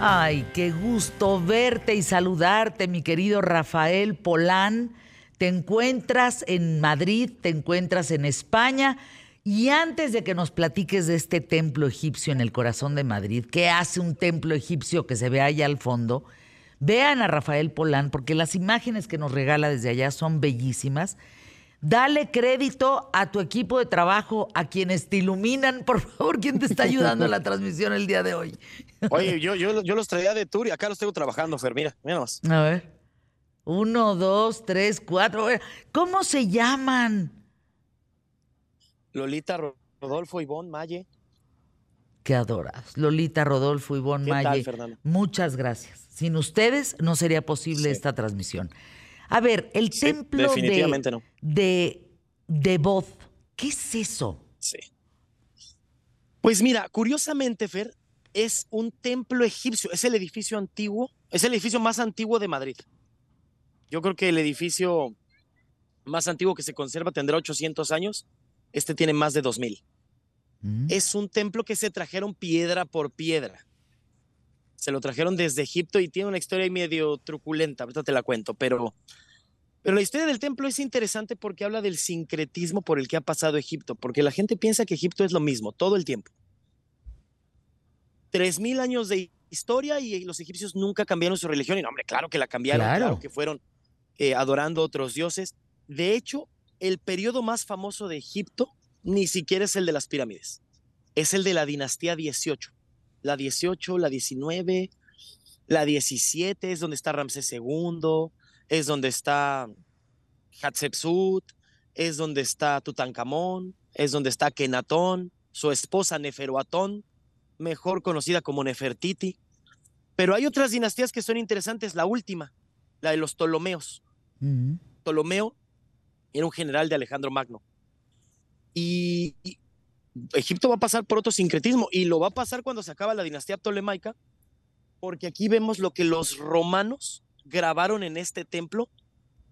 Ay, qué gusto verte y saludarte, mi querido Rafael Polán. Te encuentras en Madrid, te encuentras en España. Y antes de que nos platiques de este templo egipcio en el corazón de Madrid, ¿qué hace un templo egipcio que se ve allá al fondo? Vean a Rafael Polán porque las imágenes que nos regala desde allá son bellísimas. Dale crédito a tu equipo de trabajo, a quienes te iluminan. Por favor, ¿quién te está ayudando en la transmisión el día de hoy? Oye, yo, yo, yo los traía de tour y acá los tengo trabajando, Fer. Mira, mira más. A ver. Uno, dos, tres, cuatro. ¿Cómo se llaman? Lolita, Rodolfo, Ivonne, Maye. Qué adoras. Lolita, Rodolfo, Ivonne, ¿Qué tal, Fernando? Muchas gracias. Sin ustedes no sería posible Sí. esta transmisión. A ver, el Sí, templo definitivamente de, no. de, ¿qué es eso? Sí. Pues mira, curiosamente, Fer, es un templo egipcio. Es el edificio antiguo, es el edificio más antiguo de Madrid. Yo creo que el edificio más antiguo que se conserva tendrá 800 años. Este tiene más de 2000. Mm. Es un templo que se trajeron piedra por piedra. Se lo trajeron desde Egipto y tiene una historia ahí medio truculenta, ahorita te la cuento, pero, pero la historia del templo es interesante porque habla del sincretismo por el que ha pasado Egipto, porque la gente piensa que Egipto es lo mismo todo el tiempo. Tres mil años de historia y los egipcios nunca cambiaron su religión y no, hombre, claro que la cambiaron, Claro. claro, que fueron eh, adorando otros dioses. De hecho, el periodo más famoso de Egipto ni siquiera es el de las pirámides, es el de la dinastía 18. La 18, la 19, la 17 es donde está Ramsés II, es donde está Hatshepsut, es donde está Tutankamón, es donde está Kenatón, su esposa Neferuatón, mejor conocida como Nefertiti. Pero hay otras dinastías que son interesantes, la última, la de los Ptolomeos. Ptolomeo era un general de Alejandro Magno. Y, y Egipto va a pasar por otro sincretismo y lo va a pasar cuando se acaba la dinastía ptolemaica, porque aquí vemos lo que los romanos grabaron en este templo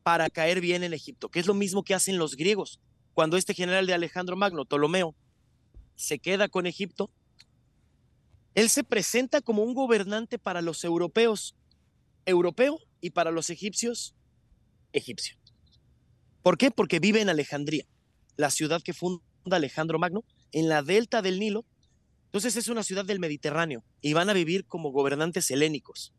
para caer bien en Egipto, que es lo mismo que hacen los griegos. Cuando este general de Alejandro Magno, Ptolomeo, se queda con Egipto, él se presenta como un gobernante para los europeos, europeo, y para los egipcios, egipcio. ¿Por qué? Porque vive en Alejandría, la ciudad que funda Alejandro Magno, en la delta del Nilo. Entonces es una ciudad del Mediterráneo y van a vivir como gobernantes helénicos.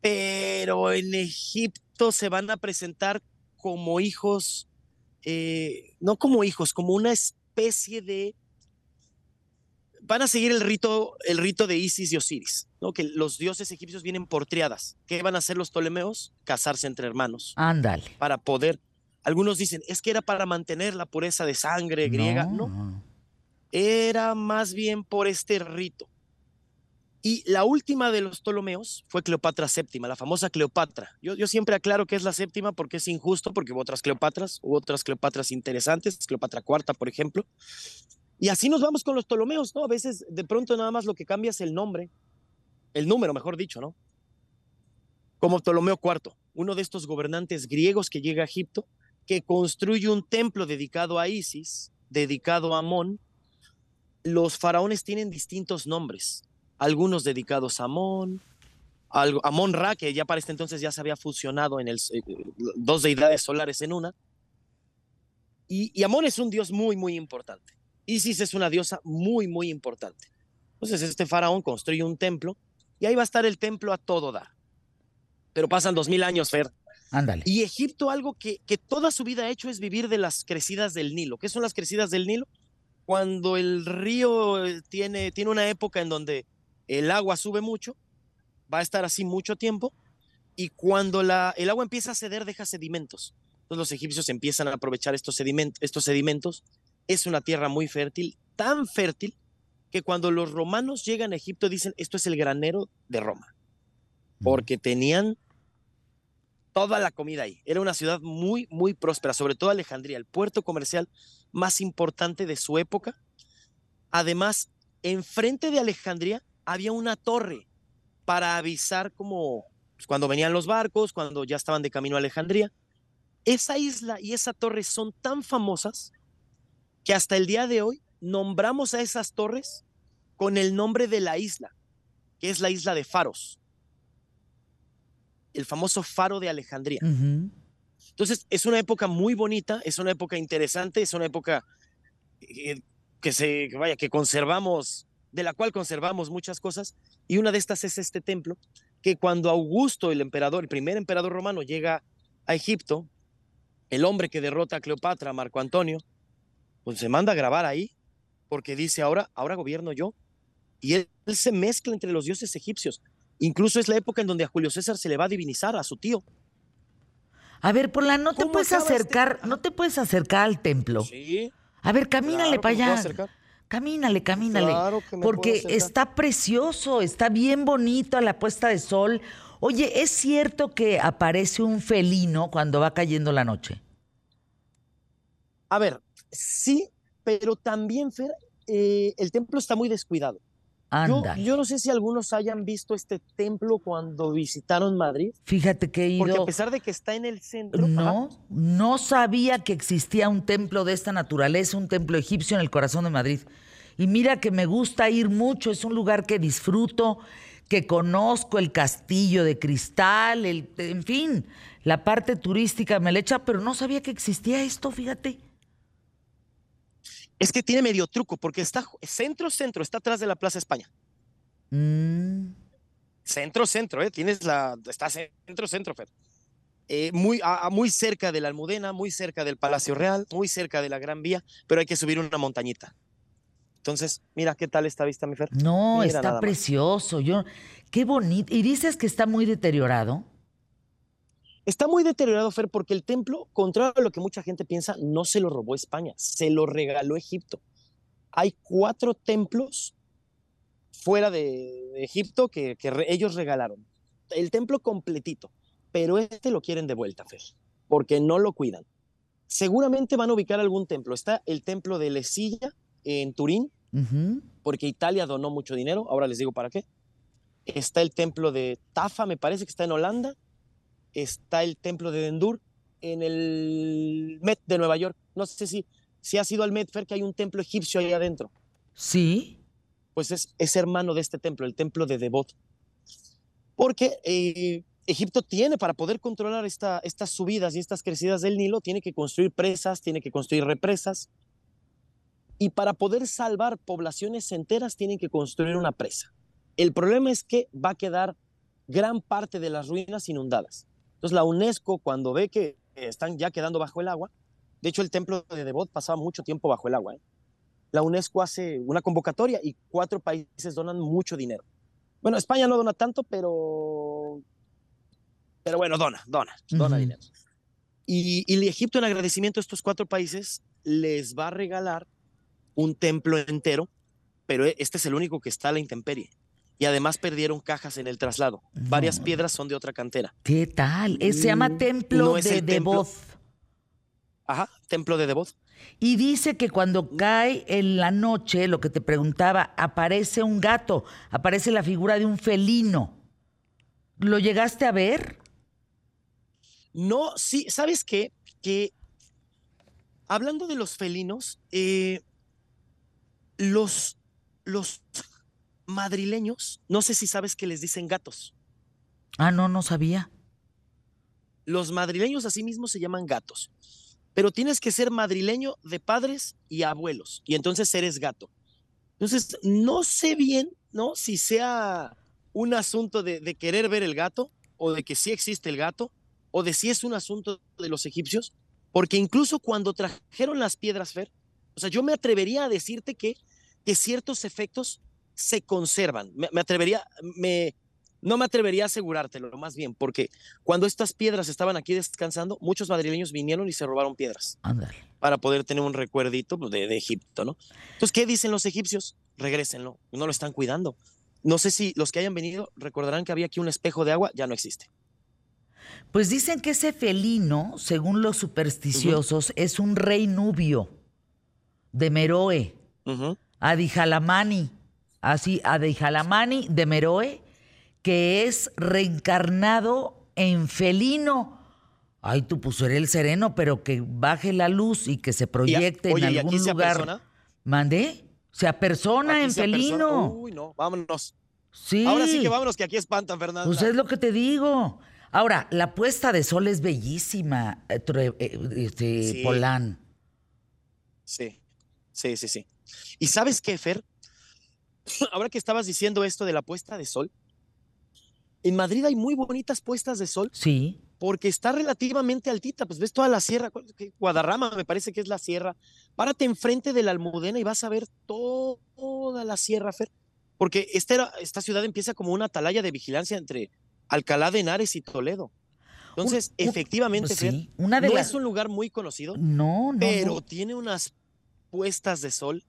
Pero en Egipto se van a presentar como hijos, eh, no como hijos, como una especie de... Van a seguir el rito, el rito de Isis y Osiris, ¿no? que los dioses egipcios vienen por triadas. ¿Qué van a hacer los Ptolemeos? Casarse entre hermanos Ándale. para poder. Algunos dicen, es que era para mantener la pureza de sangre griega. No, era más bien por este rito. Y la última de los Ptolomeos fue Cleopatra VII, la famosa Cleopatra. Yo, yo siempre aclaro que es la séptima porque es injusto, porque hubo otras Cleopatras, hubo otras Cleopatras interesantes, Cleopatra IV, por ejemplo. Y así nos vamos con los Ptolomeos, ¿no? A veces de pronto nada más lo que cambia es el nombre, el número, mejor dicho, ¿no? Como Ptolomeo IV, uno de estos gobernantes griegos que llega a Egipto, que construye un templo dedicado a Isis, dedicado a Amón. Los faraones tienen distintos nombres, algunos dedicados a Amón, Amón Ra, que ya para este entonces ya se había fusionado en el, eh, dos deidades solares en una. Y, y Amón es un dios muy, muy importante. Isis es una diosa muy, muy importante. Entonces este faraón construye un templo y ahí va a estar el templo a todo dar. Pero pasan dos mil años, Fer, Ándale. y Egipto algo que, que toda su vida ha hecho es vivir de las crecidas del Nilo. ¿Qué son las crecidas del Nilo? Cuando el río eh, tiene, tiene una época en donde el agua sube mucho, va a estar así mucho tiempo, y cuando la, el agua empieza a ceder, deja sedimentos. Entonces los egipcios empiezan a aprovechar estos, sediment- estos sedimentos. Es una tierra muy fértil, tan fértil que cuando los romanos llegan a Egipto dicen, esto es el granero de Roma, porque tenían toda la comida ahí. Era una ciudad muy, muy próspera, sobre todo Alejandría, el puerto comercial más importante de su época. Además, enfrente de Alejandría había una torre para avisar como pues, cuando venían los barcos, cuando ya estaban de camino a Alejandría. Esa isla y esa torre son tan famosas que hasta el día de hoy nombramos a esas torres con el nombre de la isla, que es la isla de Faros, el famoso faro de Alejandría. Entonces, es una época muy bonita, es una época interesante, es una época eh, que se, vaya, que conservamos, de la cual conservamos muchas cosas, y una de estas es este templo, que cuando Augusto, el emperador, el primer emperador romano, llega a Egipto, el hombre que derrota a Cleopatra, Marco Antonio, pues se manda a grabar ahí, porque dice, ahora, ahora gobierno yo. Y él, se mezcla entre los dioses egipcios. Incluso es la época en donde a Julio César se le va a divinizar a su tío. A ver, Pola, no te puedes este acercar, no te puedes acercar al templo. Sí. A ver, camínale para allá. Camínale, camínale. Claro que porque está precioso, está bien bonito a la puesta de sol. Oye, ¿es cierto que aparece un felino cuando va cayendo la noche? A ver, sí, pero también, Fer, eh, el templo está muy descuidado. Yo, yo, no sé si algunos hayan visto este templo cuando visitaron Madrid. Fíjate que he ido. Porque a pesar de que está en el centro. No, no sabía que existía un templo de esta naturaleza, un templo egipcio en el corazón de Madrid. Y mira que me gusta ir mucho, es un lugar que disfruto, que conozco el castillo de cristal, el, en fin, la parte turística me le echa, pero no sabía que existía esto, fíjate. Es que tiene medio truco, porque está centro, centro, está atrás de la Plaza España. Mm. Centro, centro, ¿eh? Tienes la. Está centro, centro, Fer. Eh, muy, muy cerca de la Almudena, muy cerca del Palacio Real, muy cerca de la Gran Vía, pero hay que subir una montañita. Entonces, mira qué tal esta vista, mi Fer. No, está precioso. Yo, qué bonito. ¿Y dices que está muy deteriorado? Está muy deteriorado, Fer, porque el templo, contrario a lo que mucha gente piensa, no se lo robó España, se lo regaló Egipto. Hay cuatro templos fuera de, Egipto que, que ellos regalaron. El templo completito, pero este lo quieren de vuelta, Fer, porque no lo cuidan. Seguramente van a ubicar algún templo. Está el templo de Lesilla, en Turín, porque Italia donó mucho dinero, ahora les digo para qué. Está el templo de Tafa, me parece que está en Holanda. Está el templo de Dendur en el Met de Nueva York. No sé si, si ha sido al Met, Fer, que hay un templo egipcio ahí adentro. Sí. Pues es, es hermano de este templo, el templo de Devot. Porque eh, Egipto tiene, para poder controlar esta, estas subidas y estas crecidas del Nilo, tiene que construir presas, tiene que construir represas, y para poder salvar poblaciones enteras tienen que construir una presa. El problema es que va a quedar gran parte de las ruinas inundadas. Entonces la UNESCO cuando ve que están ya quedando bajo el agua, de hecho el templo de Devot pasaba mucho tiempo bajo el agua, ¿eh? la UNESCO hace una convocatoria y cuatro países donan mucho dinero. Bueno, España no dona tanto, pero, pero bueno, dona, dona, dona dinero. Y, y Egipto en agradecimiento a estos cuatro países les va a regalar un templo entero, pero e, este es el único que está a la intemperie. Y además perdieron cajas en el traslado. Varias piedras son de otra cantera. ¿Qué tal? se llama mm, Templo de Devoz. Ajá, Templo de Devoz. Y dice que cuando cae en la noche, lo que te preguntaba, aparece un gato, aparece la figura de un felino. ¿Lo llegaste a ver? No, sí, ¿sabes qué? Que hablando de los felinos, eh, los, los madrileños, no sé si sabes que les dicen gatos. Ah, no, no sabía. Los madrileños así mismo se llaman gatos, pero tienes que ser madrileño de padres y abuelos, y entonces eres gato. Entonces, no sé bien, ¿no? Si sea un asunto de, de querer ver el gato, o de que sí existe el gato, o de si es un asunto de los egipcios, porque incluso cuando trajeron las piedras, Fer, o sea, yo me atrevería a decirte que que ciertos efectos se conservan. Me, atrevería, me, no me atrevería a asegurártelo, más bien, porque cuando estas piedras estaban aquí descansando, muchos madrileños vinieron y se robaron piedras. Para poder tener un recuerdito pues, de, de, Egipto, ¿no? Entonces, ¿qué dicen los egipcios? Regrésenlo, no lo están cuidando. No sé si los que hayan venido recordarán que había aquí un espejo de agua, ya no existe. Pues dicen que ese felino, según los supersticiosos, es un rey nubio de Meroe. Adijalamani, así, Adijalamani de Meroe, que es reencarnado en felino. Ay, tú pusieras el sereno, pero que baje la luz y que se proyecte en algún ¿y aquí lugar. ¿Mandé? Se apersona en felino. Uy, no, vámonos. Sí. Ahora sí que vámonos, que aquí espantan, Fernanda. Pues es lo que te digo. Ahora, la puesta de sol es bellísima, eh, eh, este, Polán. Sí, sí, sí, sí. ¿Y sabes qué, Fer? Ahora que estabas diciendo esto de la puesta de sol, en Madrid hay muy bonitas puestas de sol. Sí. Porque está relativamente altita, pues ves toda la sierra, Guadarrama me parece que es la sierra. Párate enfrente de la Almudena y vas a ver toda la sierra, Fer. Porque esta, esta ciudad empieza como una atalaya de vigilancia entre Alcalá de Henares y Toledo. Entonces, efectivamente, Fer, una no es un lugar muy conocido, no, no, pero tiene unas puestas de sol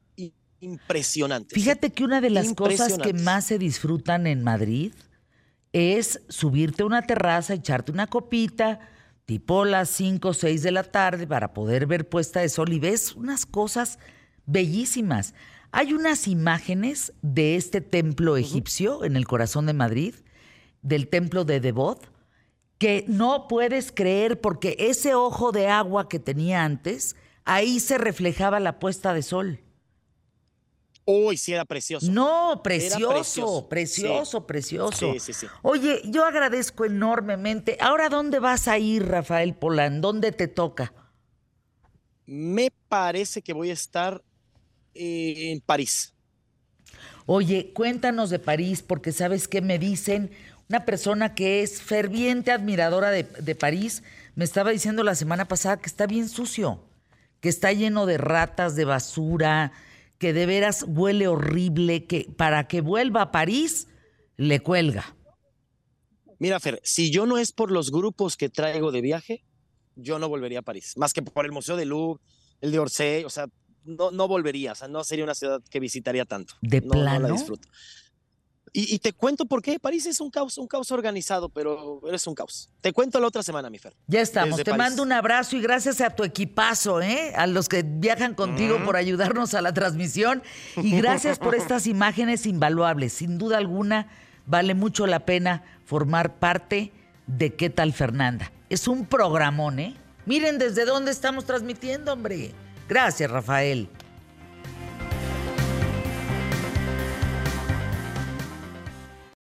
impresionantes. Fíjate que una de las cosas que más se disfrutan en Madrid es subirte a una terraza, echarte una copita, tipo las 5 o 6 de la tarde para poder ver puesta de sol y ves unas cosas bellísimas. Hay unas imágenes de este templo egipcio en el corazón de Madrid, del templo de Devot, que no puedes creer porque ese ojo de agua que tenía antes, ahí se reflejaba la puesta de sol. Uy, sí, era precioso. No, precioso, precioso, precioso, Sí, sí, sí. Oye, yo agradezco enormemente. Ahora, ¿dónde vas a ir, Rafael Polán? ¿Dónde te toca? Me parece que voy a estar eh, en París. Oye, cuéntanos de París, porque sabes qué me dicen. Una persona que es ferviente admiradora de, de París me estaba diciendo la semana pasada que está bien sucio, que está lleno de ratas, de basura, que de veras huele horrible, que para que vuelva a París le cuelga. Mira, Fer, si yo no es por los grupos que traigo de viaje, yo no volvería a París, más que por el Museo de Louvre, el de Orsay, o sea, no, no volvería, o sea, no sería una ciudad que visitaría tanto. ¿De no, plano? No la disfruto. Y, te cuento por qué. París es un caos, un caos organizado, pero es un caos. Te cuento la otra semana, mi Fer. Ya estamos. te mando un abrazo y gracias a tu equipazo, ¿eh? a los que viajan contigo por ayudarnos a la transmisión. Y gracias por estas imágenes invaluables. Sin duda alguna, vale mucho la pena formar parte de ¿Qué tal Fernanda? Es un programón, ¿eh? Miren desde dónde estamos transmitiendo, hombre. Gracias, Rafael.